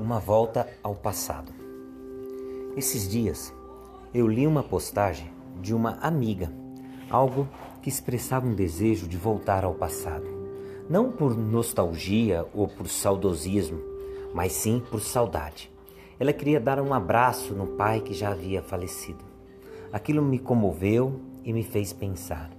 Uma volta ao passado. Esses dias eu li uma postagem de uma amiga, algo que expressava um desejo de voltar ao passado. Não por nostalgia ou por saudosismo, mas sim por saudade. Ela queria dar um abraço no pai que já havia falecido. Aquilo me comoveu e me fez pensar.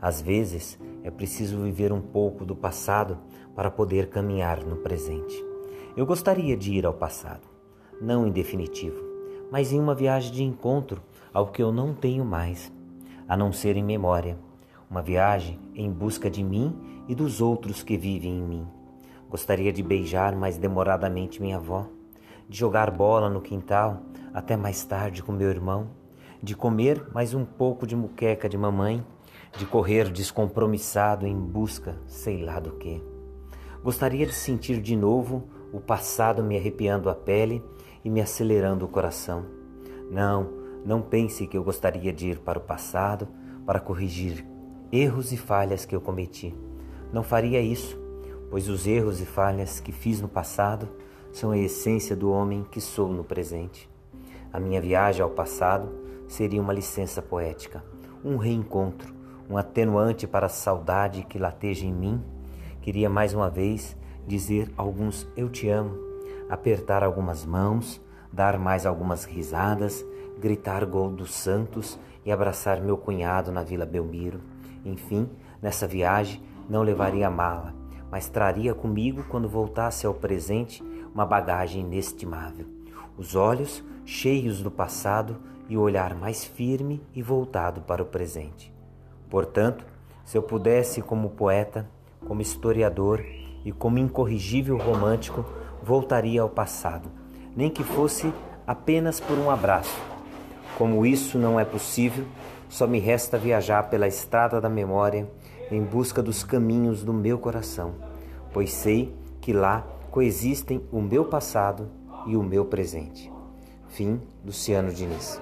Às vezes é preciso viver um pouco do passado para poder caminhar no presente. Eu gostaria de ir ao passado, não em definitivo, mas em uma viagem de encontro ao que eu não tenho mais, a não ser em memória. Uma viagem em busca de mim e dos outros que vivem em mim. Gostaria de beijar mais demoradamente minha avó, de jogar bola no quintal até mais tarde com meu irmão, de comer mais um pouco de muqueca de mamãe, de correr descompromissado em busca sei lá do que. Gostaria de sentir de novo o passado me arrepiando a pele e me acelerando o coração. Não, não pense que eu gostaria de ir para o passado para corrigir erros e falhas que eu cometi. Não faria isso, pois os erros e falhas que fiz no passado são a essência do homem que sou no presente. A minha viagem ao passado seria uma licença poética, um reencontro, um atenuante para a saudade que lateja em mim. Queria mais uma vez dizer alguns eu te amo, apertar algumas mãos, dar mais algumas risadas, gritar gol dos santos e abraçar meu cunhado na Vila Belmiro. Enfim, nessa viagem não levaria mala, mas traria comigo quando voltasse ao presente uma bagagem inestimável. Os olhos cheios do passado e o olhar mais firme e voltado para o presente. Portanto, se eu pudesse, como poeta, como historiador, e, como incorrigível romântico, voltaria ao passado, nem que fosse apenas por um abraço. Como isso não é possível, só me resta viajar pela estrada da memória em busca dos caminhos do meu coração, pois sei que lá coexistem o meu passado e o meu presente. Fim Luciano Diniz.